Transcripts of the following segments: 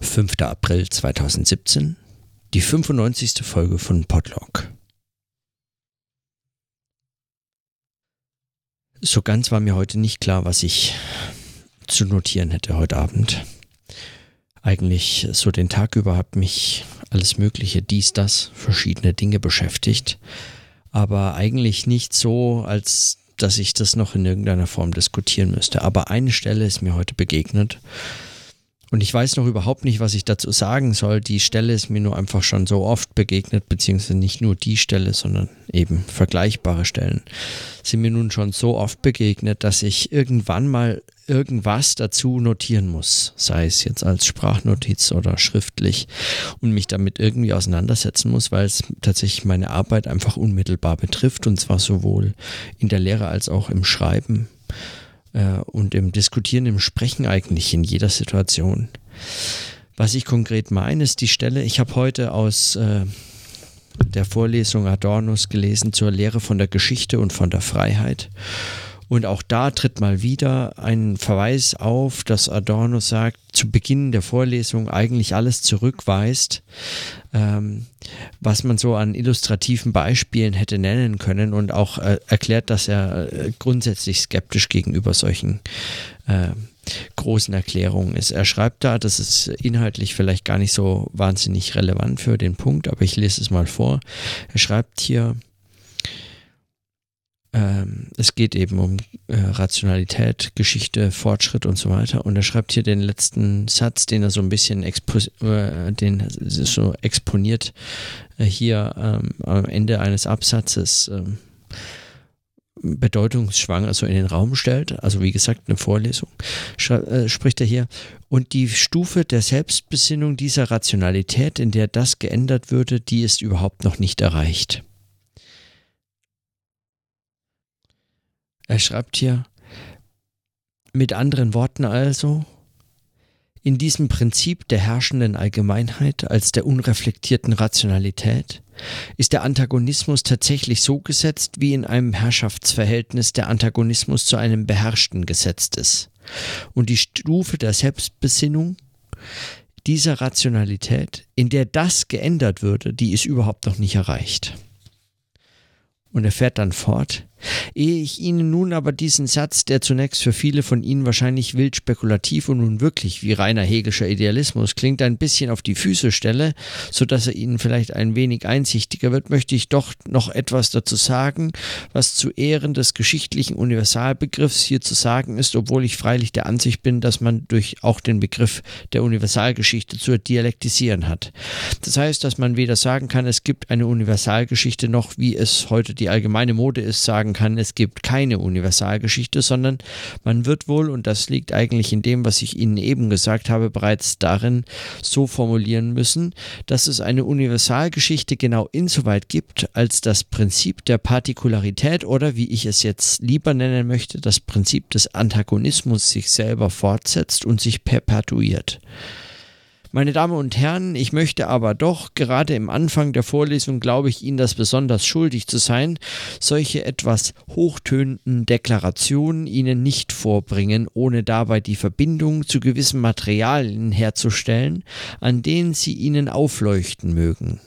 5. April 2017, die 95. Folge von Podlog. So ganz war mir heute nicht klar, was ich zu notieren hätte heute Abend. Eigentlich so den Tag über hat mich alles Mögliche, dies, das, verschiedene Dinge beschäftigt, aber eigentlich nicht so, als dass ich das noch in irgendeiner Form diskutieren müsste. Aber eine Stelle ist mir heute begegnet, und ich weiß noch überhaupt nicht, was ich dazu sagen soll. Die Stelle ist mir nur einfach schon so oft begegnet, beziehungsweise nicht nur die Stelle, sondern eben vergleichbare Stellen sind mir nun schon so oft begegnet, dass ich irgendwann mal irgendwas dazu notieren muss, sei es jetzt als Sprachnotiz oder schriftlich und mich damit irgendwie auseinandersetzen muss, weil es tatsächlich meine Arbeit einfach unmittelbar betrifft. Und zwar sowohl in der Lehre als auch im Schreiben äh, und im Diskutieren, im Sprechen eigentlich in jeder Situation. Was ich konkret meine, ist die Stelle, ich habe heute aus äh, der Vorlesung Adornos gelesen zur Lehre von der Geschichte und von der Freiheit. Und auch da tritt mal wieder ein Verweis auf, dass Adorno sagt, zu Beginn der Vorlesung eigentlich alles zurückweist, ähm, was man so an illustrativen Beispielen hätte nennen können und auch äh, erklärt, dass er äh, grundsätzlich skeptisch gegenüber solchen äh, großen Erklärungen ist. Er schreibt da, das ist inhaltlich vielleicht gar nicht so wahnsinnig relevant für den Punkt, aber ich lese es mal vor. Er schreibt hier, ähm, es geht eben um äh, Rationalität, Geschichte, Fortschritt und so weiter. Und er schreibt hier den letzten Satz, den er so ein bisschen expo äh, den so exponiert äh, hier ähm, am Ende eines Absatzes ähm, bedeutungsschwanger so in den Raum stellt. Also wie gesagt, eine Vorlesung äh, spricht er hier. Und die Stufe der Selbstbesinnung dieser Rationalität, in der das geändert würde, die ist überhaupt noch nicht erreicht. Er schreibt hier, mit anderen Worten also, in diesem Prinzip der herrschenden Allgemeinheit als der unreflektierten Rationalität ist der Antagonismus tatsächlich so gesetzt, wie in einem Herrschaftsverhältnis der Antagonismus zu einem Beherrschten gesetzt ist. Und die Stufe der Selbstbesinnung dieser Rationalität, in der das geändert würde, die ist überhaupt noch nicht erreicht. Und er fährt dann fort, Ehe ich Ihnen nun aber diesen Satz, der zunächst für viele von Ihnen wahrscheinlich wild spekulativ und nun wirklich wie reiner hegischer Idealismus klingt, ein bisschen auf die Füße stelle, so dass er Ihnen vielleicht ein wenig einsichtiger wird, möchte ich doch noch etwas dazu sagen, was zu Ehren des geschichtlichen Universalbegriffs hier zu sagen ist, obwohl ich freilich der Ansicht bin, dass man durch auch den Begriff der Universalgeschichte zu dialektisieren hat. Das heißt, dass man weder sagen kann, es gibt eine Universalgeschichte, noch wie es heute die allgemeine Mode ist, sagen sagen kann, es gibt keine Universalgeschichte, sondern man wird wohl, und das liegt eigentlich in dem, was ich Ihnen eben gesagt habe, bereits darin so formulieren müssen, dass es eine Universalgeschichte genau insoweit gibt, als das Prinzip der Partikularität oder wie ich es jetzt lieber nennen möchte, das Prinzip des Antagonismus sich selber fortsetzt und sich perpetuiert. Meine Damen und Herren, ich möchte aber doch, gerade im Anfang der Vorlesung glaube ich Ihnen das besonders schuldig zu sein, solche etwas hochtönenden Deklarationen Ihnen nicht vorbringen, ohne dabei die Verbindung zu gewissen Materialien herzustellen, an denen sie Ihnen aufleuchten mögen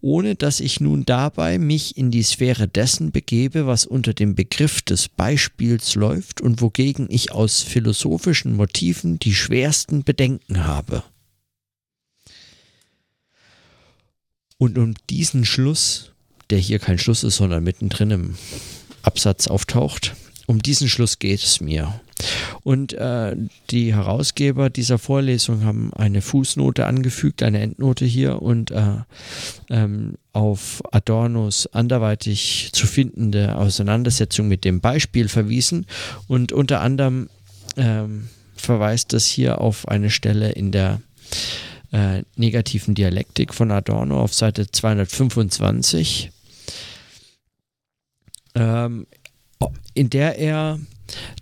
ohne dass ich nun dabei mich in die Sphäre dessen begebe, was unter dem Begriff des Beispiels läuft und wogegen ich aus philosophischen Motiven die schwersten Bedenken habe. Und um diesen Schluss, der hier kein Schluss ist, sondern mittendrin im Absatz auftaucht, um diesen Schluss geht es mir. Und äh, die Herausgeber dieser Vorlesung haben eine Fußnote angefügt, eine Endnote hier und äh, ähm, auf Adornos anderweitig zu findende Auseinandersetzung mit dem Beispiel verwiesen und unter anderem ähm, verweist das hier auf eine Stelle in der äh, negativen Dialektik von Adorno auf Seite 225, ähm, in der er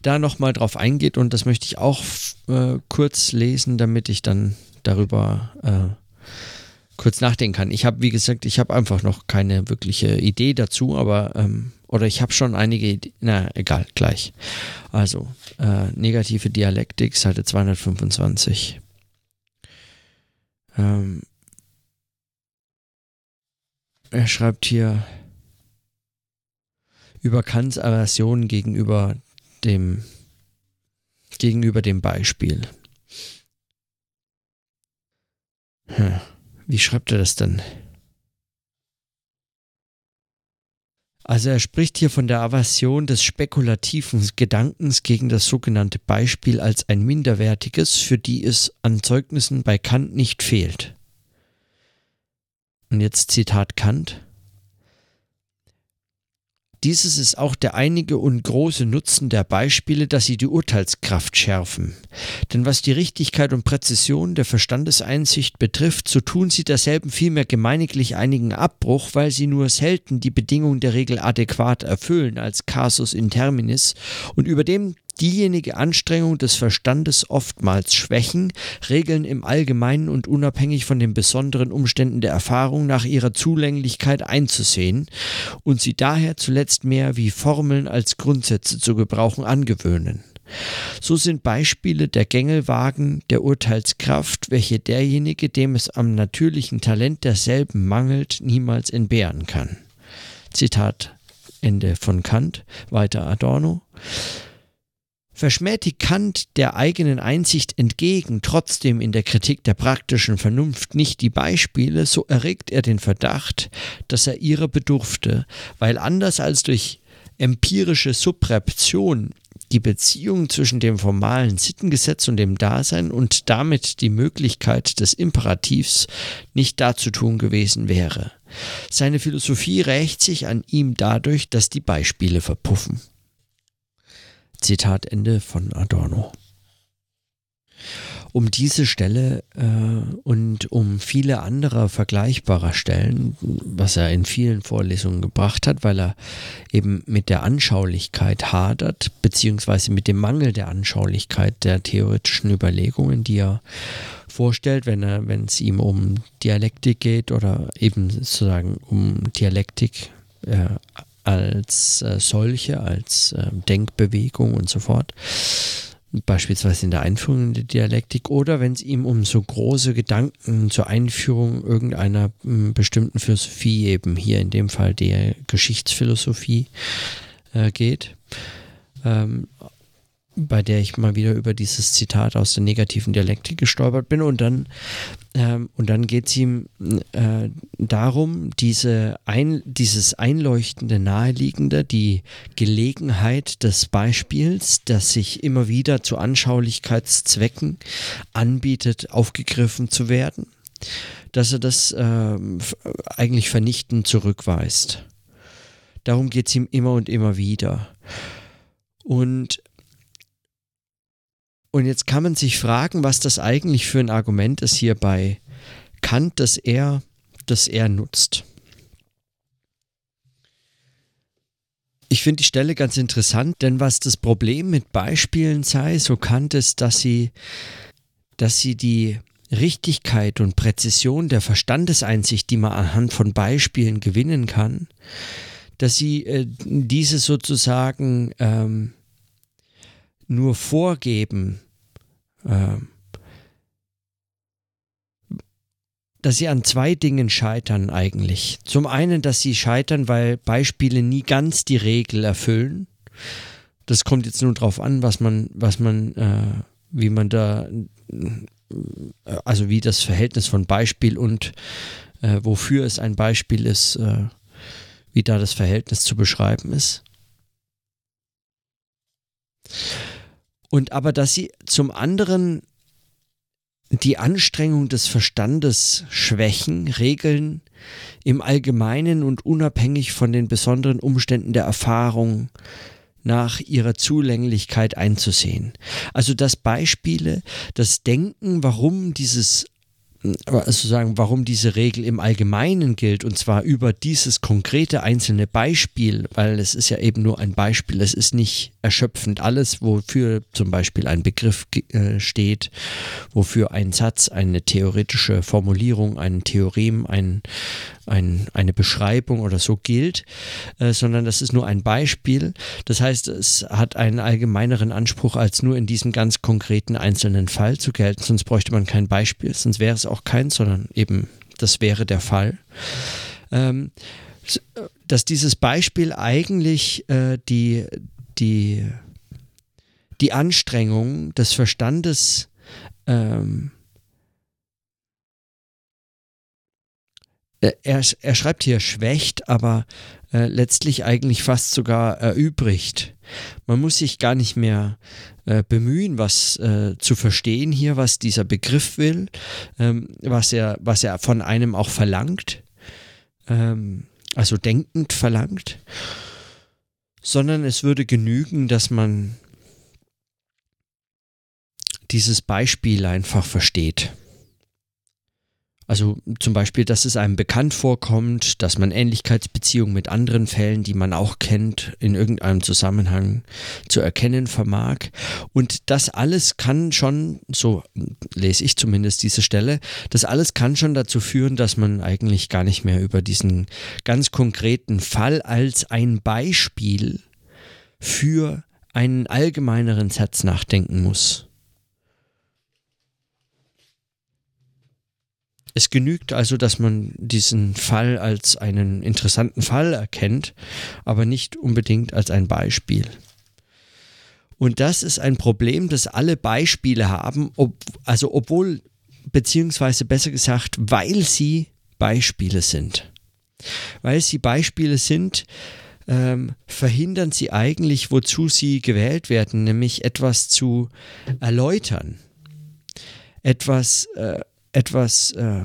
da nochmal drauf eingeht und das möchte ich auch äh, kurz lesen, damit ich dann darüber äh, kurz nachdenken kann. Ich habe, wie gesagt, ich habe einfach noch keine wirkliche Idee dazu, aber ähm, oder ich habe schon einige Ideen, na egal, gleich. Also, äh, negative Dialektik, Seite 225. Ähm, er schreibt hier über Kants Aversion gegenüber dem gegenüber dem Beispiel. Hm, wie schreibt er das dann? Also er spricht hier von der Aversion des spekulativen Gedankens gegen das sogenannte Beispiel als ein minderwertiges, für die es an Zeugnissen bei Kant nicht fehlt. Und jetzt Zitat Kant. Dieses ist auch der einige und große Nutzen der Beispiele, dass sie die Urteilskraft schärfen. Denn was die Richtigkeit und Präzision der Verstandeseinsicht betrifft, so tun sie derselben vielmehr gemeiniglich einigen Abbruch, weil sie nur selten die Bedingung der Regel adäquat erfüllen als Casus in terminis und über dem diejenige Anstrengung des Verstandes oftmals schwächen, Regeln im Allgemeinen und unabhängig von den besonderen Umständen der Erfahrung nach ihrer Zulänglichkeit einzusehen und sie daher zuletzt mehr wie Formeln als Grundsätze zu gebrauchen angewöhnen. So sind Beispiele der Gängelwagen der Urteilskraft, welche derjenige, dem es am natürlichen Talent derselben mangelt, niemals entbehren kann. Zitat Ende von Kant, weiter Adorno. Verschmäht die Kant der eigenen Einsicht entgegen trotzdem in der Kritik der praktischen Vernunft nicht die Beispiele, so erregt er den Verdacht, dass er ihrer bedurfte, weil anders als durch empirische Subreption die Beziehung zwischen dem formalen Sittengesetz und dem Dasein und damit die Möglichkeit des Imperativs nicht darzutun gewesen wäre. Seine Philosophie rächt sich an ihm dadurch, dass die Beispiele verpuffen. Zitat Ende von Adorno. Um diese Stelle äh, und um viele andere vergleichbare Stellen, was er in vielen Vorlesungen gebracht hat, weil er eben mit der Anschaulichkeit hadert, beziehungsweise mit dem Mangel der Anschaulichkeit der theoretischen Überlegungen, die er vorstellt, wenn wenn es ihm um Dialektik geht oder eben sozusagen um Dialektik äh, als äh, solche, als äh, Denkbewegung und so fort. Beispielsweise in der Einführung in die Dialektik oder wenn es ihm um so große Gedanken zur Einführung irgendeiner m, hm, bestimmten Philosophie, eben hier in dem Fall der Geschichtsphilosophie, äh, geht. Ähm, bei der ich mal wieder über dieses Zitat aus der negativen Dialektik gestolpert bin. Und dann, ähm, und dann geht es ihm äh, darum, diese ein, dieses einleuchtende, naheliegende, die Gelegenheit des Beispiels, das sich immer wieder zu Anschaulichkeitszwecken anbietet, aufgegriffen zu werden, dass er das äh, eigentlich vernichtend zurückweist. Darum geht es ihm immer und immer wieder. Und und jetzt kann man sich fragen, was das eigentlich für ein Argument ist hier bei Kant, das er, das er nutzt. Ich finde die Stelle ganz interessant, denn was das Problem mit Beispielen sei, so Kant es, dass sie, dass sie die Richtigkeit und Präzision der Verstandeseinsicht, die man anhand von Beispielen gewinnen kann, dass sie äh, diese sozusagen ähm, nur vorgeben, äh, dass sie an zwei Dingen scheitern eigentlich. Zum einen, dass sie scheitern, weil Beispiele nie ganz die Regel erfüllen. Das kommt jetzt nur darauf an, was man, was man, äh, wie man da, äh, also wie das Verhältnis von Beispiel und äh, wofür es ein Beispiel ist, äh, wie da das Verhältnis zu beschreiben ist. Und aber, dass sie zum anderen die Anstrengung des Verstandes schwächen, Regeln im Allgemeinen und unabhängig von den besonderen Umständen der Erfahrung nach ihrer Zulänglichkeit einzusehen. Also dass Beispiele, das Denken, warum dieses also sagen, warum diese Regel im Allgemeinen gilt und zwar über dieses konkrete einzelne Beispiel, weil es ist ja eben nur ein Beispiel, es ist nicht erschöpfend alles, wofür zum Beispiel ein Begriff äh, steht, wofür ein Satz, eine theoretische Formulierung, ein Theorem, ein, ein, eine Beschreibung oder so gilt, äh, sondern das ist nur ein Beispiel. Das heißt, es hat einen allgemeineren Anspruch, als nur in diesem ganz konkreten einzelnen Fall zu gelten. Sonst bräuchte man kein Beispiel, sonst wäre es auch keins, sondern eben das wäre der Fall. Ähm, dass dieses Beispiel eigentlich äh, die, die, die Anstrengung des Verstandes ähm, äh, er, er schreibt hier schwächt, aber äh, letztlich eigentlich fast sogar erübrigt. Man muss sich gar nicht mehr äh, bemühen, was äh, zu verstehen hier, was dieser Begriff will, ähm, was, er, was er von einem auch verlangt, ähm, also denkend verlangt, sondern es würde genügen, dass man dieses Beispiel einfach versteht. Also zum Beispiel, dass es einem bekannt vorkommt, dass man Ähnlichkeitsbeziehungen mit anderen Fällen, die man auch kennt, in irgendeinem Zusammenhang zu erkennen vermag. Und das alles kann schon, so lese ich zumindest diese Stelle, das alles kann schon dazu führen, dass man eigentlich gar nicht mehr über diesen ganz konkreten Fall als ein Beispiel für einen allgemeineren Satz nachdenken muss. Es genügt also, dass man diesen Fall als einen interessanten Fall erkennt, aber nicht unbedingt als ein Beispiel. Und das ist ein Problem, das alle Beispiele haben, ob, also obwohl, beziehungsweise besser gesagt, weil sie Beispiele sind. Weil sie Beispiele sind, ähm, verhindern sie eigentlich, wozu sie gewählt werden, nämlich etwas zu erläutern, etwas äh, etwas äh,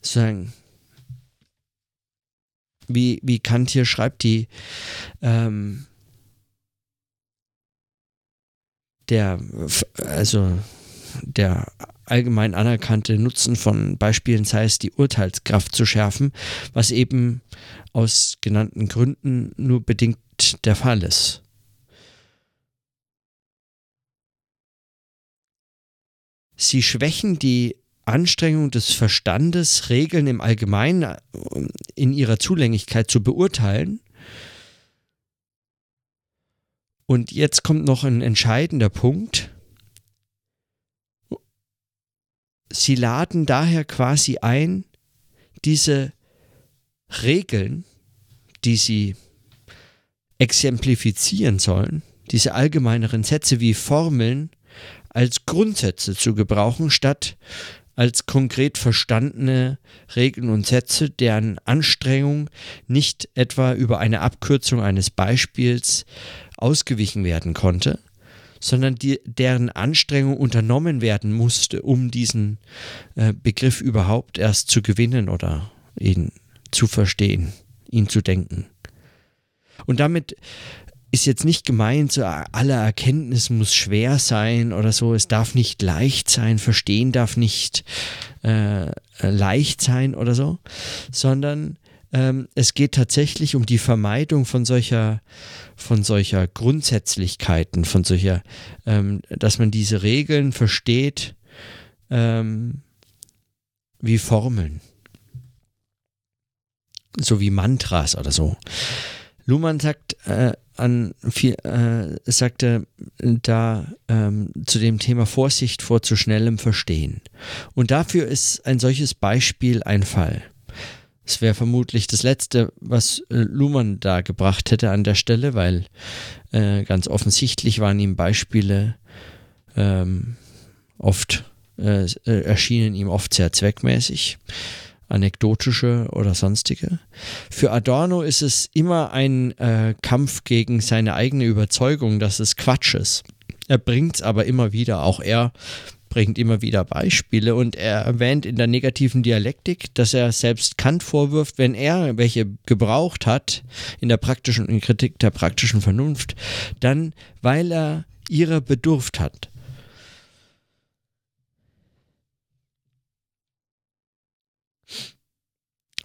sagen, wie, wie Kant hier schreibt, die ähm, der, also der allgemein anerkannte Nutzen von Beispielen sei es, die Urteilskraft zu schärfen, was eben aus genannten Gründen nur bedingt der Fall ist. Sie schwächen die Anstrengung des Verstandes, Regeln im Allgemeinen äh, in ihrer Zulänglichkeit zu beurteilen. Und jetzt kommt noch ein entscheidender Punkt. Sie laden daher quasi ein, diese Regeln, die sie exemplifizieren sollen, diese allgemeineren Sätze wie Formeln, als Grundsätze zu gebrauchen, statt als konkret verstandene Regeln und Sätze, deren Anstrengung nicht etwa über eine Abkürzung eines Beispiels ausgewichen werden konnte, sondern die, deren Anstrengung unternommen werden musste, um diesen äh, Begriff überhaupt erst zu gewinnen oder ihn zu verstehen, ihn zu denken. Und damit ist jetzt nicht gemeint, so alle Erkenntnis muss schwer sein oder so, es darf nicht leicht sein, verstehen darf nicht äh, leicht sein oder so, sondern ähm, es geht tatsächlich um die Vermeidung von solcher, von solcher Grundsätzlichkeiten, von solcher, ähm, dass man diese Regeln versteht ähm, wie Formeln, so wie Mantras oder so. Luhmann sagt, äh, an viel, äh, sagte da ähm, zu dem Thema Vorsicht vor zu schnellem Verstehen. Und dafür ist ein solches Beispiel ein Fall. Es wäre vermutlich das Letzte, was äh, Luhmann da gebracht hätte an der Stelle, weil äh, ganz offensichtlich waren ihm Beispiele ähm, oft, äh, äh erschienen ihm oft sehr zweckmäßig anekdotische oder sonstige. Für Adorno ist es immer ein äh, Kampf gegen seine eigene Überzeugung, dass es Quatsch ist. Er bringt es aber immer wieder, auch er bringt immer wieder Beispiele und er erwähnt in der negativen Dialektik, dass er selbst Kant vorwirft, wenn er welche gebraucht hat in der praktischen in Kritik der praktischen Vernunft, dann weil er ihrer bedurft hat.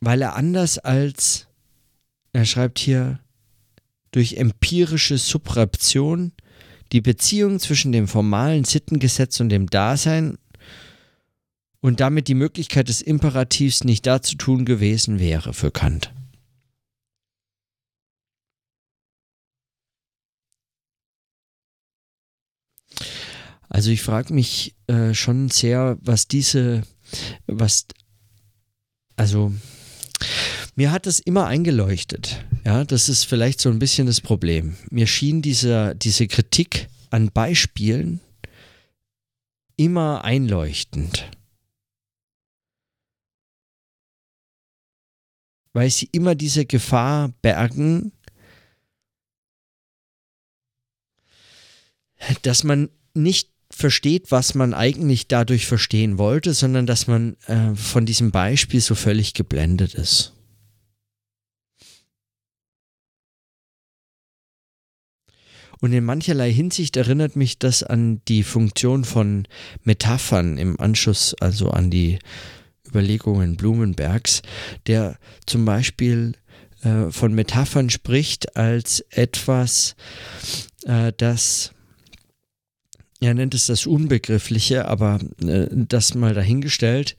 Weil er anders als er schreibt hier, durch empirische Subraption die Beziehung zwischen dem formalen Sittengesetz und dem Dasein und damit die Möglichkeit des Imperativs nicht dazu tun gewesen wäre für Kant. Also ich frage mich äh, schon sehr, was diese, was, also mir hat es immer eingeleuchtet. Ja, das ist vielleicht so ein bisschen das Problem. Mir schien dieser, diese Kritik an Beispielen immer einleuchtend. Weil sie immer diese Gefahr bergen, dass man nicht versteht, was man eigentlich dadurch verstehen wollte, sondern dass man äh, von diesem Beispiel so völlig geblendet ist. Und in mancherlei Hinsicht erinnert mich das an die Funktion von Metaphern im Anschluss, also an die Überlegungen Blumenbergs, der zum Beispiel äh, von Metaphern spricht als etwas, äh, das er nennt es das Unbegriffliche, aber äh, das mal dahingestellt,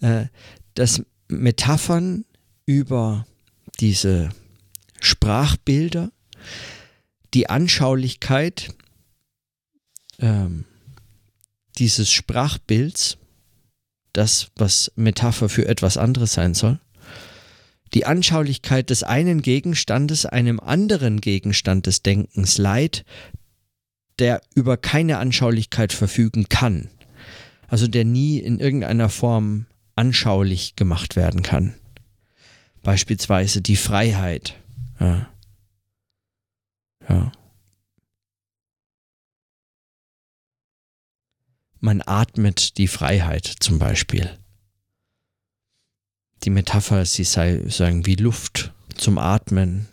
äh, dass Metaphern über diese Sprachbilder die Anschaulichkeit ähm, dieses Sprachbilds, das, was Metapher für etwas anderes sein soll, die Anschaulichkeit des einen Gegenstandes einem anderen Gegenstand des Denkens leiht, der über keine Anschaulichkeit verfügen kann. Also der nie in irgendeiner Form anschaulich gemacht werden kann. Beispielsweise die Freiheit. Ja. Ja. Man atmet die Freiheit zum Beispiel. Die Metapher, sie sei sagen wie Luft zum Atmen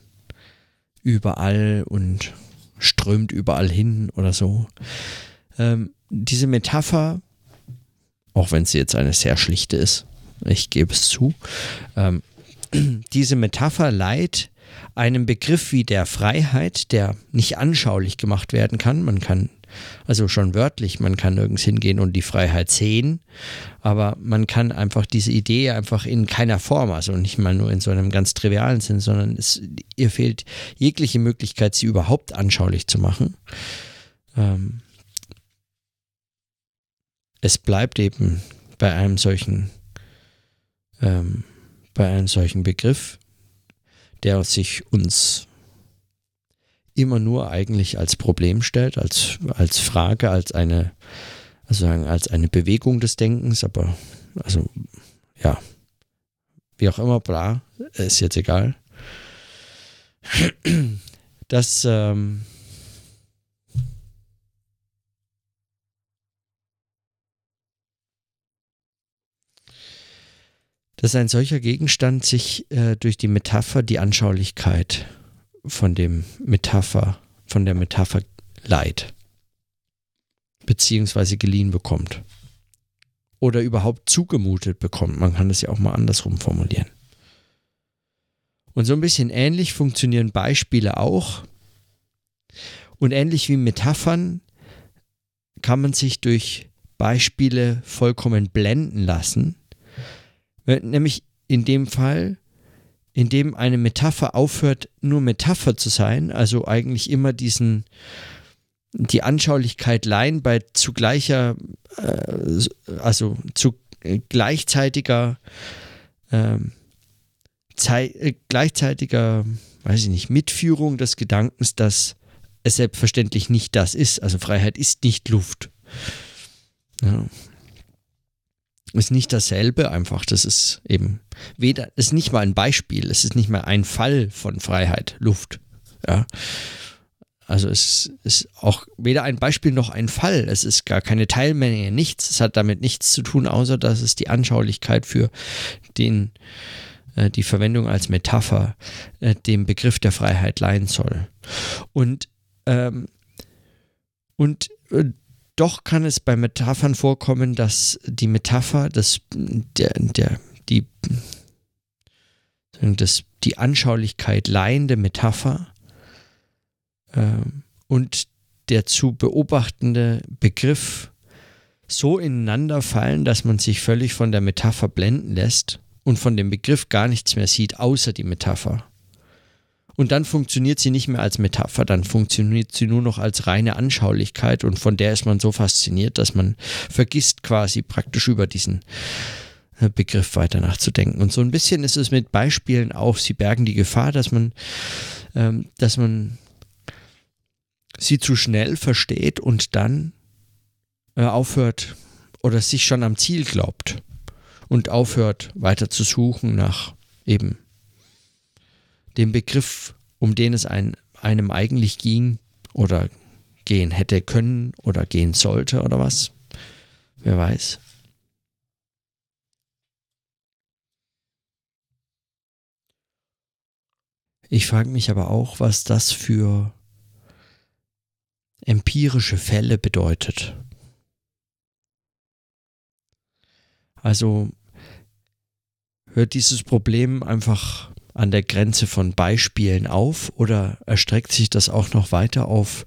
überall und strömt überall hin oder so. Ähm, diese Metapher, auch wenn sie jetzt eine sehr schlichte ist, ich gebe es zu, ähm, diese Metapher leiht einem Begriff wie der Freiheit, der nicht anschaulich gemacht werden kann. Man kann, also schon wörtlich, man kann nirgends hingehen und die Freiheit sehen, aber man kann einfach diese Idee einfach in keiner Form, also nicht mal nur in so einem ganz trivialen Sinn, sondern es, ihr fehlt jegliche Möglichkeit, sie überhaupt anschaulich zu machen. Ähm, es bleibt eben bei einem solchen, ähm, bei einem solchen Begriff, der sich uns immer nur eigentlich als Problem stellt, als, als Frage, als eine, also als eine Bewegung des Denkens, aber also ja, wie auch immer, bla, ist jetzt egal. Das ähm, dass ein solcher Gegenstand sich äh, durch die Metapher die Anschaulichkeit von dem Metapher, von der Metapher leiht, beziehungsweise geliehen bekommt. Oder überhaupt zugemutet bekommt. Man kann das ja auch mal andersrum formulieren. Und so ein bisschen ähnlich funktionieren Beispiele auch. Und ähnlich wie Metaphern kann man sich durch Beispiele vollkommen blenden lassen nämlich in dem Fall, in dem eine Metapher aufhört, nur Metapher zu sein, also eigentlich immer diesen, die Anschaulichkeit leihen bei zugleicher, äh, also zu äh, gleichzeitiger, ähm, äh, gleichzeitiger, weiß ich nicht, Mitführung des Gedankens, dass es selbstverständlich nicht das ist. Also Freiheit ist nicht Luft. Ja ist nicht dasselbe einfach. Das ist eben weder, ist nicht mal ein Beispiel, es ist nicht mal ein Fall von Freiheit, Luft. Ja. Also es ist auch weder ein Beispiel noch ein Fall. Es ist gar keine Teilmenge, nichts. Es hat damit nichts zu tun, außer dass es die Anschaulichkeit für den, äh, die Verwendung als Metapher äh, dem Begriff der Freiheit leihen soll. Und, ähm, und äh, doch kann es bei Metaphern vorkommen, dass die Metapher, das, der, der, die, das, die Anschaulichkeit leihende Metapher ähm, und der zu beobachtende Begriff so ineinander fallen, dass man sich völlig von der Metapher blenden lässt und von dem Begriff gar nichts mehr sieht, außer die Metapher. Und dann funktioniert sie nicht mehr als Metapher, dann funktioniert sie nur noch als reine Anschaulichkeit und von der ist man so fasziniert, dass man vergisst quasi praktisch über diesen äh, Begriff weiter nachzudenken. Und so ein bisschen ist es mit Beispielen auch, sie bergen die Gefahr, dass man, ähm, dass man sie zu schnell versteht und dann äh, aufhört oder sich schon am Ziel glaubt und aufhört weiter zu suchen nach eben dem Begriff, um den es ein, einem eigentlich ging oder gehen hätte können oder gehen sollte oder was. Wer weiß. Ich frage mich aber auch, was das für empirische Fälle bedeutet. Also hört dieses Problem einfach an der Grenze von Beispielen auf oder erstreckt sich das auch noch weiter auf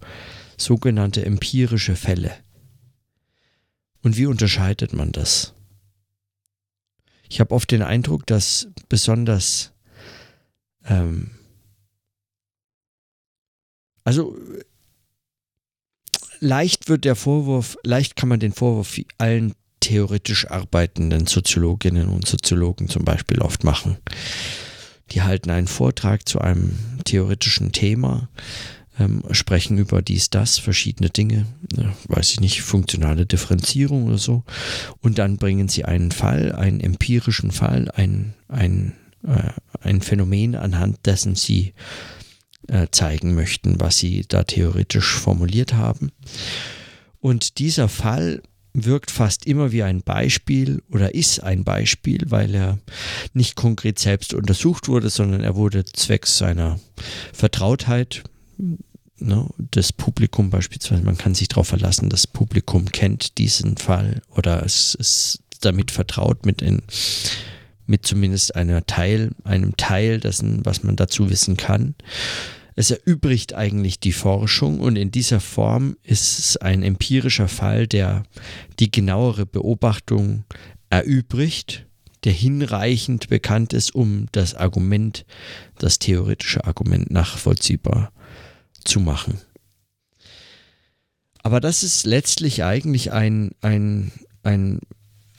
sogenannte empirische Fälle? Und wie unterscheidet man das? Ich habe oft den Eindruck, dass besonders ähm, also leicht wird der Vorwurf, leicht kann man den Vorwurf allen theoretisch arbeitenden Soziologinnen und Soziologen zum Beispiel oft machen. Die halten einen Vortrag zu einem theoretischen Thema, ähm, sprechen über dies, das, verschiedene Dinge, äh, weiß ich nicht, funktionale Differenzierung oder so. Und dann bringen sie einen Fall, einen empirischen Fall, ein, ein, äh, ein Phänomen, anhand dessen sie äh, zeigen möchten, was sie da theoretisch formuliert haben. Und dieser Fall wirkt fast immer wie ein Beispiel oder ist ein Beispiel, weil er nicht konkret selbst untersucht wurde, sondern er wurde zwecks seiner Vertrautheit ne, das Publikum beispielsweise, man kann sich darauf verlassen, das Publikum kennt diesen Fall oder es ist damit vertraut mit in, mit zumindest einer Teil, einem Teil dessen, was man dazu wissen kann. Es erübrigt eigentlich die Forschung und in dieser Form ist es ein empirischer Fall, der die genauere Beobachtung erübrigt, der hinreichend bekannt ist, um das Argument, das theoretische Argument nachvollziehbar zu machen. Aber das ist letztlich eigentlich ein, ein, ein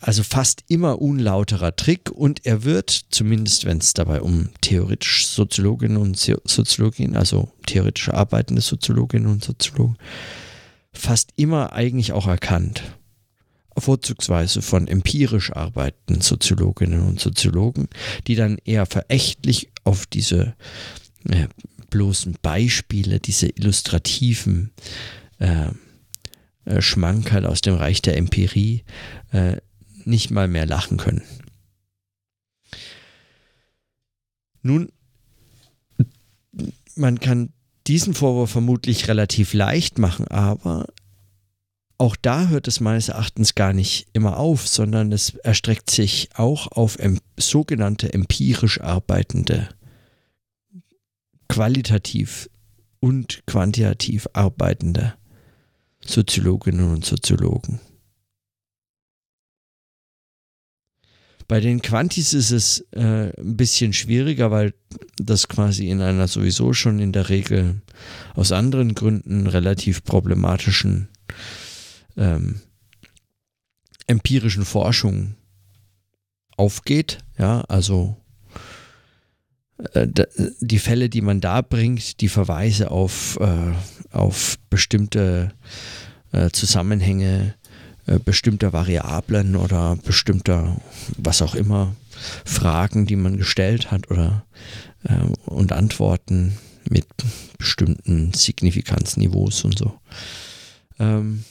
also fast immer unlauterer Trick und er wird, zumindest wenn es dabei um theoretisch Soziologinnen und Soziologinnen, also theoretisch arbeitende Soziologinnen und Soziologen, fast immer eigentlich auch erkannt. Vorzugsweise von empirisch arbeitenden Soziologinnen und Soziologen, die dann eher verächtlich auf diese äh, bloßen Beispiele, diese illustrativen äh, äh, Schmankerl aus dem Reich der Empirie äh, nicht mal mehr lachen können. Nun, man kann diesen Vorwurf vermutlich relativ leicht machen, aber auch da hört es meines Erachtens gar nicht immer auf, sondern es erstreckt sich auch auf sogenannte empirisch arbeitende, qualitativ und quantitativ arbeitende Soziologinnen und Soziologen. Bei den Quantis ist es äh, ein bisschen schwieriger, weil das quasi in einer sowieso schon in der Regel aus anderen Gründen relativ problematischen ähm, empirischen Forschung aufgeht. Ja, also äh, die Fälle, die man da bringt, die Verweise auf, äh, auf bestimmte äh, Zusammenhänge äh, bestimmter Variablen oder bestimmter, was auch immer, Fragen, die man gestellt hat oder äh, und Antworten mit bestimmten Signifikanzniveaus und so. Ähm,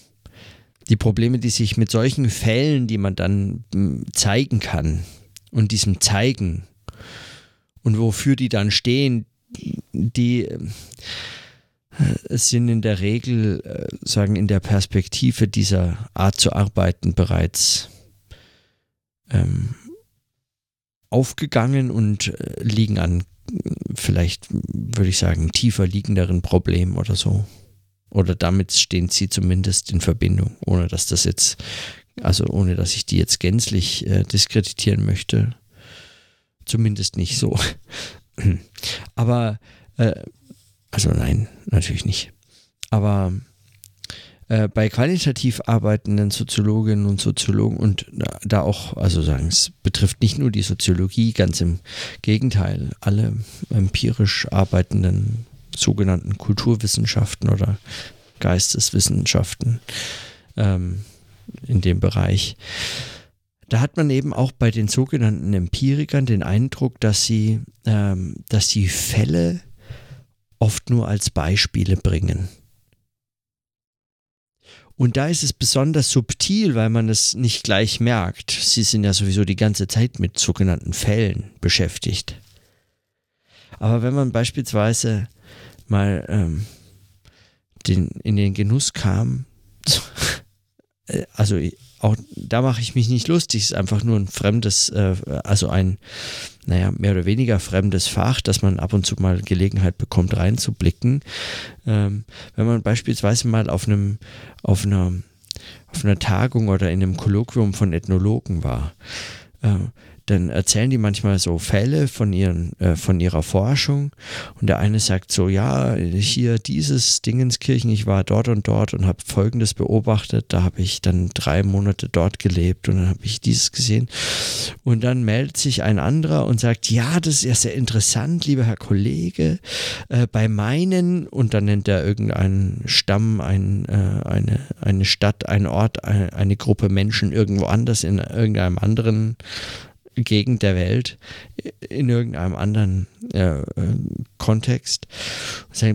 die Probleme, die sich mit solchen Fällen, die man dann zeigen kann und diesem Zeigen und wofür die dann stehen, die sind in der Regel, äh, sagen, in der Perspektive dieser Art zu arbeiten bereits ähm, aufgegangen und äh, liegen an vielleicht, würde ich sagen, tiefer liegenderen Problemen oder so. Oder damit stehen sie zumindest in Verbindung, ohne dass das jetzt, also ohne dass ich die jetzt gänzlich äh, diskreditieren möchte. Zumindest nicht so. Aber, äh, also nein, natürlich nicht. Aber äh, bei qualitativ arbeitenden Soziologinnen und Soziologen und da auch, also sagen, es betrifft nicht nur die Soziologie, ganz im Gegenteil, alle empirisch arbeitenden sogenannten Kulturwissenschaften oder Geisteswissenschaften ähm, in dem Bereich. Da hat man eben auch bei den sogenannten Empirikern den Eindruck, dass sie, ähm, dass sie Fälle oft nur als Beispiele bringen. Und da ist es besonders subtil, weil man es nicht gleich merkt. Sie sind ja sowieso die ganze Zeit mit sogenannten Fällen beschäftigt. Aber wenn man beispielsweise mal ähm, den, in den Genuss kam, äh, also auch da mache ich mich nicht lustig, es ist einfach nur ein fremdes, äh, also ein, naja, mehr oder weniger fremdes Fach, dass man ab und zu mal Gelegenheit bekommt, reinzublicken. Ähm, wenn man beispielsweise mal auf einem, auf einer, auf einer Tagung oder in einem Kolloquium von Ethnologen war, äh, dann erzählen die manchmal so Fälle von, ihren, äh, von ihrer Forschung. Und der eine sagt so, ja, hier dieses Dingenskirchen, ich war dort und dort und habe Folgendes beobachtet, da habe ich dann drei Monate dort gelebt und dann habe ich dieses gesehen. Und dann meldet sich ein anderer und sagt, ja, das ist ja sehr interessant, lieber Herr Kollege, äh, bei meinen und dann nennt er irgendeinen Stamm, ein, äh, eine, eine Stadt, ein Ort, eine, eine Gruppe Menschen irgendwo anders in irgendeinem anderen Gegend der Welt in irgendeinem anderen äh, Kontext.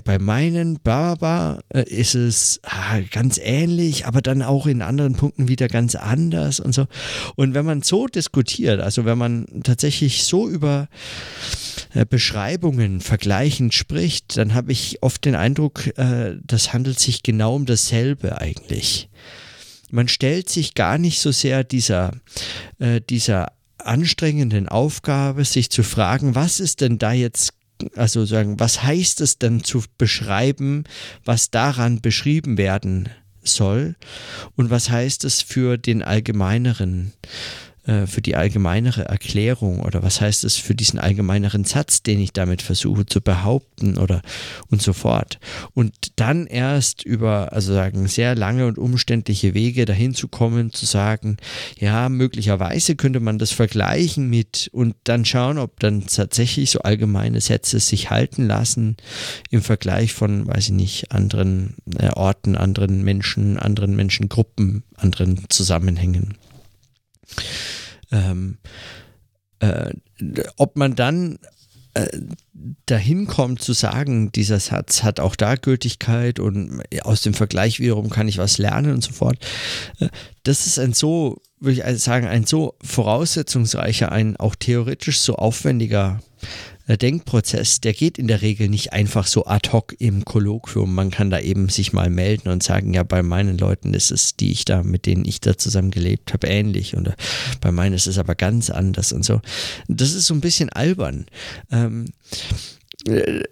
Bei meinen Baba äh, ist es ah, ganz ähnlich, aber dann auch in anderen Punkten wieder ganz anders und so. Und wenn man so diskutiert, also wenn man tatsächlich so über äh, Beschreibungen vergleichend spricht, dann habe ich oft den Eindruck, äh, das handelt sich genau um dasselbe eigentlich man stellt sich gar nicht so sehr dieser, äh, dieser anstrengenden Aufgabe, sich zu fragen, was ist denn da jetzt, also sagen, was heißt es denn zu beschreiben, was daran beschrieben werden soll? Und was heißt es für den allgemeineren äh, für die allgemeinere Erklärung oder was heißt es für diesen allgemeineren Satz, den ich damit versuche zu behaupten oder und so fort. Und dann erst über, also sagen, sehr lange und umständliche Wege dahin zu kommen, zu sagen, ja, möglicherweise könnte man das vergleichen mit und dann schauen, ob dann tatsächlich so allgemeine Sätze sich halten lassen im Vergleich von, weiß ich nicht, anderen äh, Orten, anderen Menschen, anderen Menschengruppen, anderen Zusammenhängen ähm, äh, ob man dann äh, dahin kommt zu sagen, dieser Satz hat auch da Gültigkeit und aus dem Vergleich wiederum kann ich was lernen und so fort. Äh, das ist ein so, würde ich sagen, ein so voraussetzungsreicher, ein auch theoretisch so aufwendiger Denkprozess, der geht in der Regel nicht einfach so ad hoc im Kolloquium. Man kann da eben sich mal melden und sagen, ja, bei meinen Leuten ist es, die ich da, mit denen ich da zusammen gelebt habe, ähnlich. Und bei meinen ist es aber ganz anders und so. Das ist so ein bisschen albern. Ähm, äh,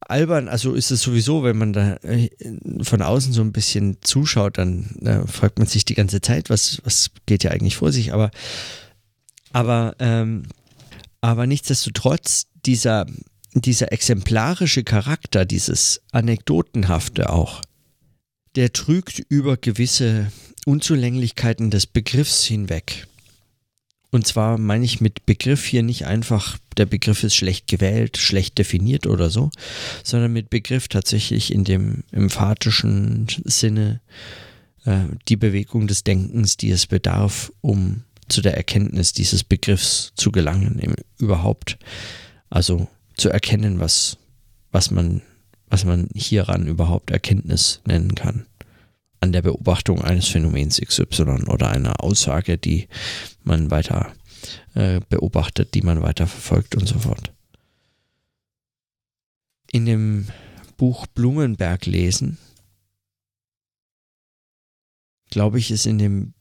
albern, also ist es sowieso, wenn man da äh, von außen so ein bisschen zuschaut, dann äh, fragt man sich die ganze Zeit, was, was geht ja eigentlich vor sich, aber, aber ähm, aber nichtsdestotrotz, dieser, dieser exemplarische Charakter, dieses Anekdotenhafte auch, der trügt über gewisse Unzulänglichkeiten des Begriffs hinweg. Und zwar meine ich mit Begriff hier nicht einfach, der Begriff ist schlecht gewählt, schlecht definiert oder so, sondern mit Begriff tatsächlich in dem emphatischen Sinne äh, die Bewegung des Denkens, die es bedarf, um zu der Erkenntnis dieses Begriffs zu gelangen, überhaupt. Also zu erkennen, was, was man, was man hieran überhaupt Erkenntnis nennen kann. An der Beobachtung eines Phänomens XY oder einer Aussage, die man weiter äh, beobachtet, die man weiter verfolgt und so fort. In dem Buch Blumenberg lesen, glaube ich, ist in dem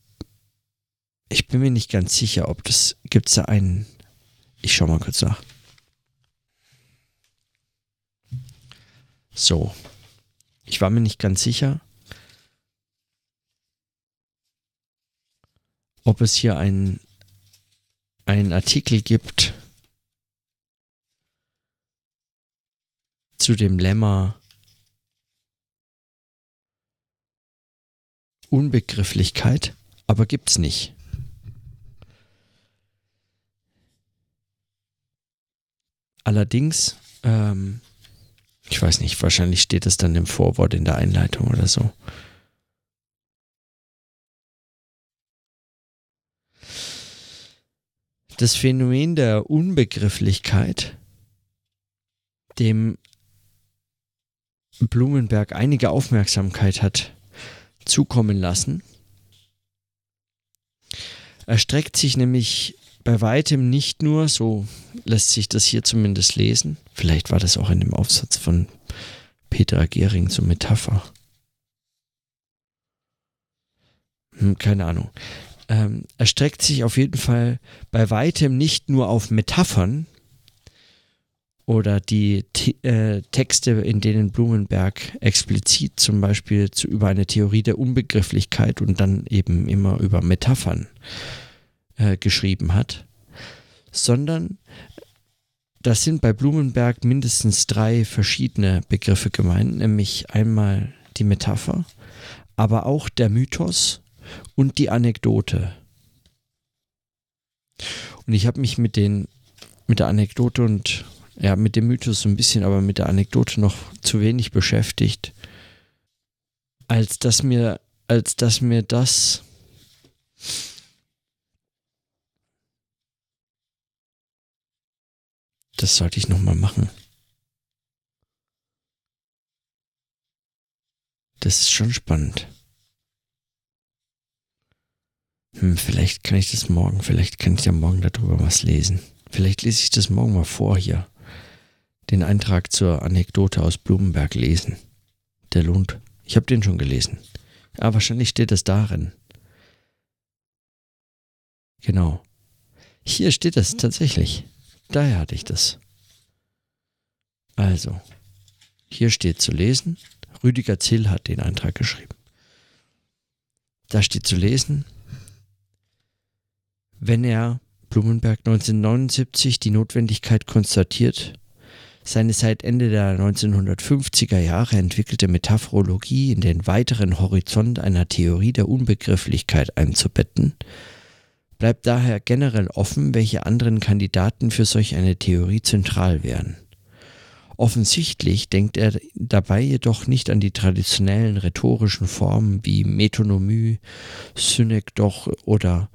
ich bin mir nicht ganz sicher, ob das gibt es da einen Ich schau mal kurz nach. So. Ich war mir nicht ganz sicher, ob es hier einen, einen Artikel gibt zu dem Lemma Unbegrifflichkeit, aber gibt's nicht. Allerdings, ähm, ich weiß nicht, wahrscheinlich steht es dann im Vorwort in der Einleitung oder so. Das Phänomen der Unbegrifflichkeit, dem Blumenberg einige Aufmerksamkeit hat zukommen lassen, erstreckt sich nämlich bei weitem nicht nur, so lässt sich das hier zumindest lesen, vielleicht war das auch in dem Aufsatz von Peter Gehring zur Metapher. Hm, keine Ahnung. Ähm, erstreckt sich auf jeden Fall bei weitem nicht nur auf Metaphern oder die äh, Texte, in denen Blumenberg explizit zum Beispiel zu, über eine Theorie der Unbegrifflichkeit und dann eben immer über Metaphern äh, geschrieben hat, sondern das sind bei Blumenberg mindestens drei verschiedene Begriffe gemeint, nämlich einmal die Metapher, aber auch der Mythos und die Anekdote. Und ich habe mich mit den mit der Anekdote und ja, mit dem Mythos so ein bisschen, aber mit der Anekdote noch zu wenig beschäftigt, als dass mir, als dass mir das Das sollte ich nochmal machen. Das ist schon spannend. Hm, vielleicht kann ich das morgen, vielleicht kann ich ja morgen darüber was lesen. Vielleicht lese ich das morgen mal vor hier. Den Eintrag zur Anekdote aus Blumenberg lesen. Der lohnt. Ich habe den schon gelesen. Aber wahrscheinlich steht es darin. Genau. Hier steht es tatsächlich. Daher hatte ich das. Also, hier steht zu lesen. Rüdiger Zill hat den Eintrag geschrieben. Da steht zu lesen, wenn er Blumenberg 1979 die Notwendigkeit konstatiert, seine seit Ende der 1950er Jahre entwickelte Metaphorologie in den weiteren Horizont einer Theorie der Unbegrifflichkeit einzubetten, bleibt daher generell offen, welche anderen Kandidaten für solch eine Theorie zentral wären. Offensichtlich denkt er dabei jedoch nicht an die traditionellen rhetorischen Formen wie Metonymie, Synekdoch oder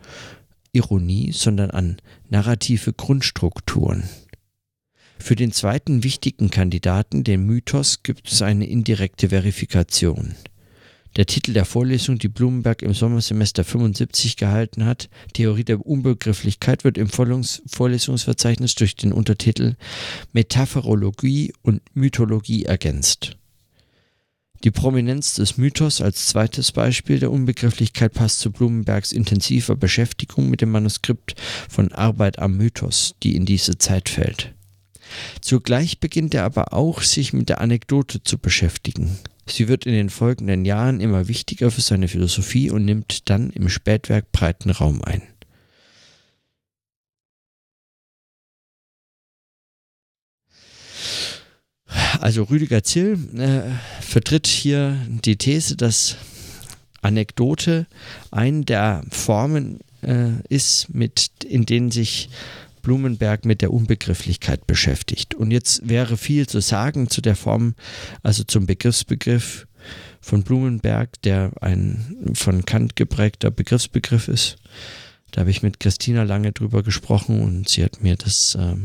Ironie, sondern an narrative Grundstrukturen. Für den zweiten wichtigen Kandidaten, den Mythos, gibt es eine indirekte Verifikation. Der Titel der Vorlesung, die Blumenberg im Sommersemester 75 gehalten hat, Theorie der Unbegrifflichkeit, wird im Vorlesungsverzeichnis durch den Untertitel Metaphorologie und Mythologie ergänzt. Die Prominenz des Mythos als zweites Beispiel der Unbegrifflichkeit passt zu Blumenbergs intensiver Beschäftigung mit dem Manuskript von Arbeit am Mythos, die in diese Zeit fällt. Zugleich beginnt er aber auch, sich mit der Anekdote zu beschäftigen. Sie wird in den folgenden Jahren immer wichtiger für seine Philosophie und nimmt dann im Spätwerk breiten Raum ein. Also Rüdiger Zill äh, vertritt hier die These, dass Anekdote eine der Formen äh, ist, mit, in denen sich Blumenberg mit der Unbegrifflichkeit beschäftigt. Und jetzt wäre viel zu sagen zu der Form, also zum Begriffsbegriff von Blumenberg, der ein von Kant geprägter Begriffsbegriff ist. Da habe ich mit Christina lange drüber gesprochen und sie hat mir das äh,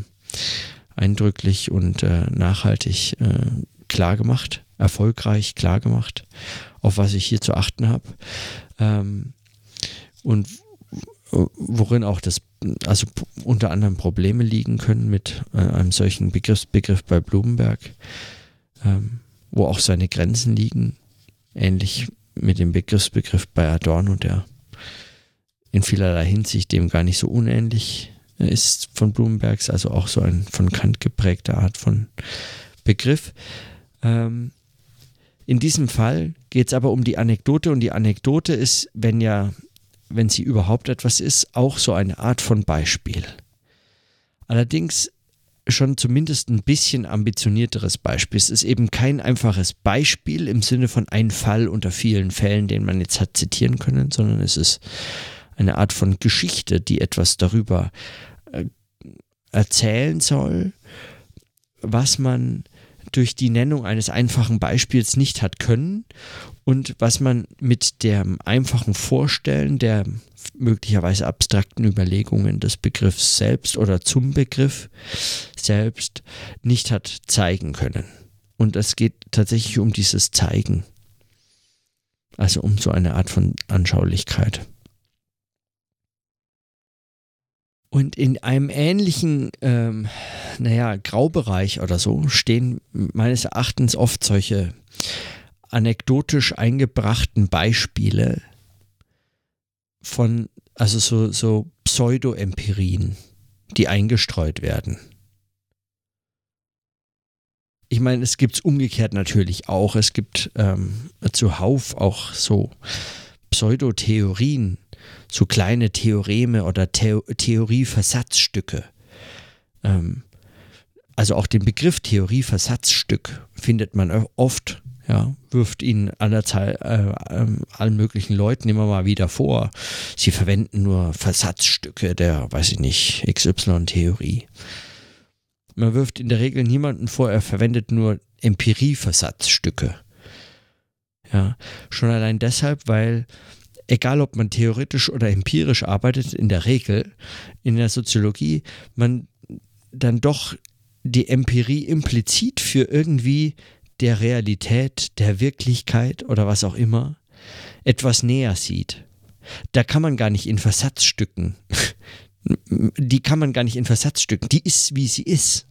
eindrücklich und äh, nachhaltig äh, klar gemacht, erfolgreich klar gemacht, auf was ich hier zu achten habe. Ähm, und worin auch das, also unter anderem Probleme liegen können mit äh, einem solchen Begriffsbegriff bei Blumenberg, ähm, wo auch seine Grenzen liegen, ähnlich mit dem Begriffsbegriff bei Adorno, der in vielerlei Hinsicht dem gar nicht so unähnlich ist von Blumenbergs, also auch so ein von Kant geprägter Art von Begriff. Ähm, in diesem Fall geht es aber um die Anekdote und die Anekdote ist, wenn ja, wenn sie überhaupt etwas ist, auch so eine Art von Beispiel. Allerdings schon zumindest ein bisschen ambitionierteres Beispiel. Es ist eben kein einfaches Beispiel im Sinne von ein Fall unter vielen Fällen, den man jetzt hat zitieren können, sondern es ist eine Art von Geschichte, die etwas darüber äh, erzählen soll, was man durch die Nennung eines einfachen Beispiels nicht hat können und was man mit dem einfachen Vorstellen der möglicherweise abstrakten Überlegungen des Begriffs selbst oder zum Begriff selbst nicht hat zeigen können. Und es geht tatsächlich um dieses Zeigen. Also um so eine Art von Anschaulichkeit. Und in einem ähnlichen, ähm, naja, Graubereich oder so stehen meines Erachtens oft solche anekdotisch eingebrachten Beispiele von, also so, so Pseudo-Empirien, die eingestreut werden. Ich meine, es gibt es umgekehrt natürlich auch. Es gibt ähm, zuhauf auch so Pseudotheorien, so kleine Theoreme oder The Theorieversatzstücke. Ähm, also auch den Begriff Theorieversatzstück findet man oft ja, wirft ihnen allerzahl, äh, äh, allen möglichen Leuten immer mal wieder vor, sie verwenden nur Versatzstücke der, weiß ich nicht, XY-Theorie. Man wirft in der Regel niemanden vor, er verwendet nur Empirie-Versatzstücke. Ja, schon allein deshalb, weil egal ob man theoretisch oder empirisch arbeitet, in der Regel in der Soziologie, man dann doch die Empirie implizit für irgendwie der Realität, der Wirklichkeit oder was auch immer etwas näher sieht. Da kann man gar nicht in Versatzstücken, die kann man gar nicht in Versatzstücken, die ist, wie sie ist.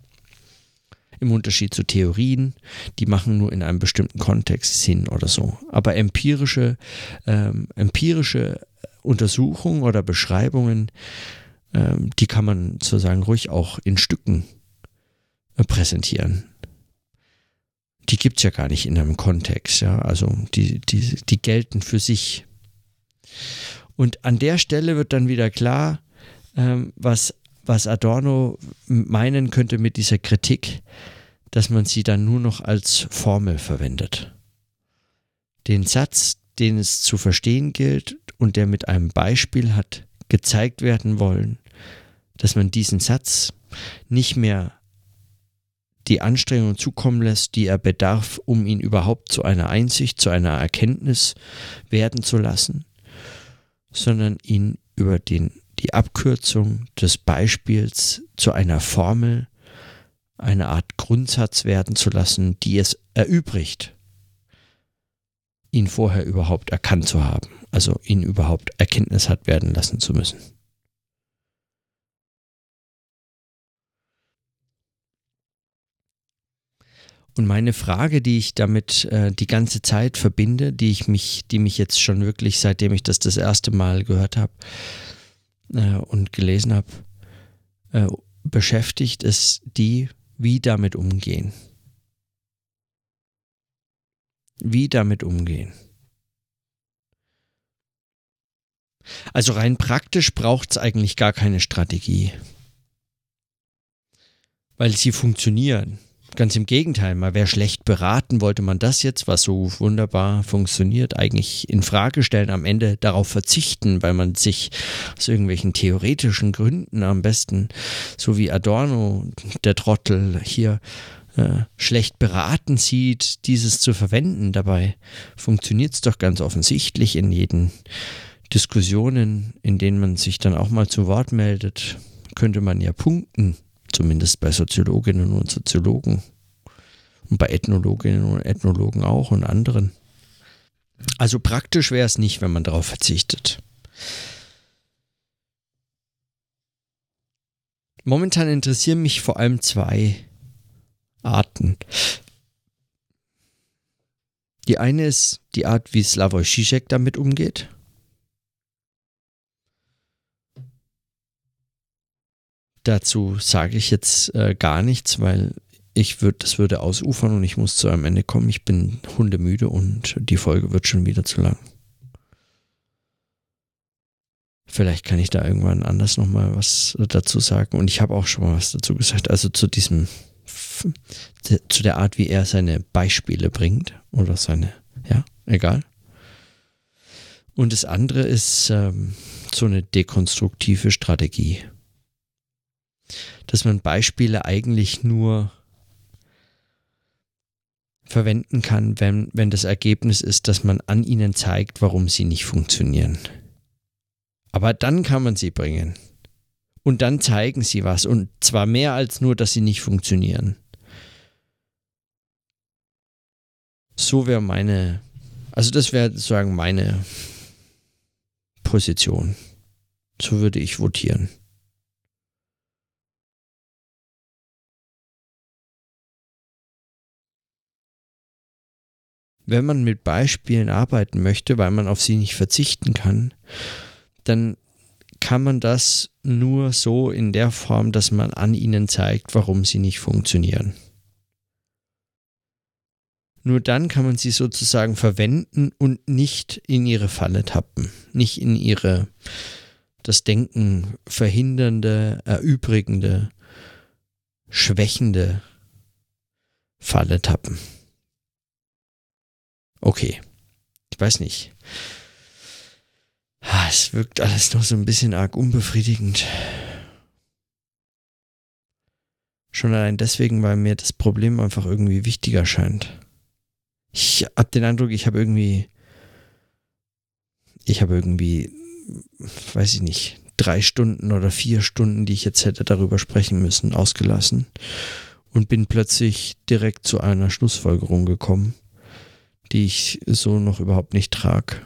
Im Unterschied zu Theorien, die machen nur in einem bestimmten Kontext Sinn oder so. Aber empirische, ähm, empirische Untersuchungen oder Beschreibungen, ähm, die kann man sozusagen ruhig auch in Stücken äh, präsentieren die gibt es ja gar nicht in einem Kontext. Ja? Also die, die, die gelten für sich. Und an der Stelle wird dann wieder klar, ähm, was, was Adorno meinen könnte mit dieser Kritik, dass man sie dann nur noch als Formel verwendet. Den Satz, den es zu verstehen gilt und der mit einem Beispiel hat gezeigt werden wollen, dass man diesen Satz nicht mehr die Anstrengungen zukommen lässt, die er bedarf, um ihn überhaupt zu einer Einsicht, zu einer Erkenntnis werden zu lassen, sondern ihn über den, die Abkürzung des Beispiels zu einer Formel, eine Art Grundsatz werden zu lassen, die es erübrigt, ihn vorher überhaupt erkannt zu haben, also ihn überhaupt Erkenntnis hat werden lassen zu müssen. Und meine Frage, die ich damit äh, die ganze Zeit verbinde, die ich mich, die mich jetzt schon wirklich, seitdem ich das das erste Mal gehört habe äh, und gelesen habe, äh, beschäftigt, ist die, wie damit umgehen. Wie damit umgehen. Also rein praktisch braucht es eigentlich gar keine Strategie, weil sie funktionieren. Ganz im Gegenteil, man wäre schlecht beraten, wollte man das jetzt, was so wunderbar funktioniert, eigentlich in Frage stellen, am Ende darauf verzichten, weil man sich aus irgendwelchen theoretischen Gründen am besten, so wie Adorno, der Trottel hier, äh, schlecht beraten sieht, dieses zu verwenden. Dabei funktioniert es doch ganz offensichtlich in jeden Diskussionen, in denen man sich dann auch mal zu Wort meldet, könnte man ja punkten zumindest bei Soziologinnen und Soziologen und bei Ethnologinnen und Ethnologen auch und anderen. Also praktisch wäre es nicht, wenn man darauf verzichtet. Momentan interessieren mich vor allem zwei Arten. Die eine ist die Art, wie Slavoj Žižek damit umgeht. Dazu sage ich jetzt äh, gar nichts, weil ich würde, das würde ausufern und ich muss zu einem Ende kommen. Ich bin hundemüde und die Folge wird schon wieder zu lang. Vielleicht kann ich da irgendwann anders nochmal was dazu sagen. Und ich habe auch schon mal was dazu gesagt. Also zu diesem, zu der Art, wie er seine Beispiele bringt oder seine, ja, egal. Und das andere ist ähm, so eine dekonstruktive Strategie. Dass man Beispiele eigentlich nur verwenden kann, wenn, wenn das Ergebnis ist, dass man an ihnen zeigt, warum sie nicht funktionieren. Aber dann kann man sie bringen. Und dann zeigen sie was. Und zwar mehr als nur, dass sie nicht funktionieren. So wäre meine, also das wäre sozusagen meine Position. So würde ich votieren. Wenn man mit Beispielen arbeiten möchte, weil man auf sie nicht verzichten kann, dann kann man das nur so in der Form, dass man an ihnen zeigt, warum sie nicht funktionieren. Nur dann kann man sie sozusagen verwenden und nicht in ihre Falle tappen, nicht in ihre das Denken verhindernde, erübrigende, schwächende Falle tappen. Okay. Ich weiß nicht. Ah, es wirkt alles noch so ein bisschen arg unbefriedigend. Schon allein deswegen, weil mir das Problem einfach irgendwie wichtiger scheint. Ich habe den Eindruck, ich habe irgendwie, ich habe irgendwie, weiß ich nicht, drei Stunden oder vier Stunden, die ich jetzt hätte darüber sprechen müssen, ausgelassen und bin plötzlich direkt zu einer Schlussfolgerung gekommen, die ich so noch überhaupt nicht trage.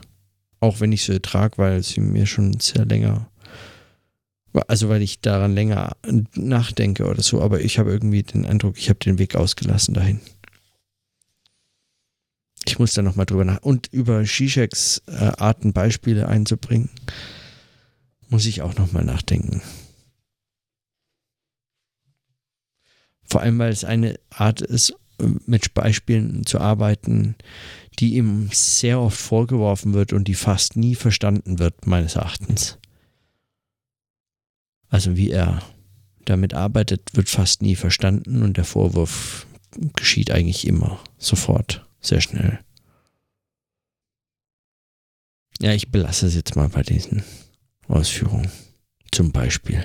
Auch wenn ich sie trage, weil sie mir schon sehr länger, also weil ich daran länger nachdenke oder so, aber ich habe irgendwie den Eindruck, ich habe den Weg ausgelassen dahin. Ich muss da nochmal drüber nach. Und über Shishaks äh, Arten Beispiele einzubringen, muss ich auch nochmal nachdenken. Vor allem, weil es eine Art ist, mit Beispielen zu arbeiten, die ihm sehr oft vorgeworfen wird und die fast nie verstanden wird, meines Erachtens. Also wie er damit arbeitet, wird fast nie verstanden und der Vorwurf geschieht eigentlich immer sofort, sehr schnell. Ja, ich belasse es jetzt mal bei diesen Ausführungen. Zum Beispiel.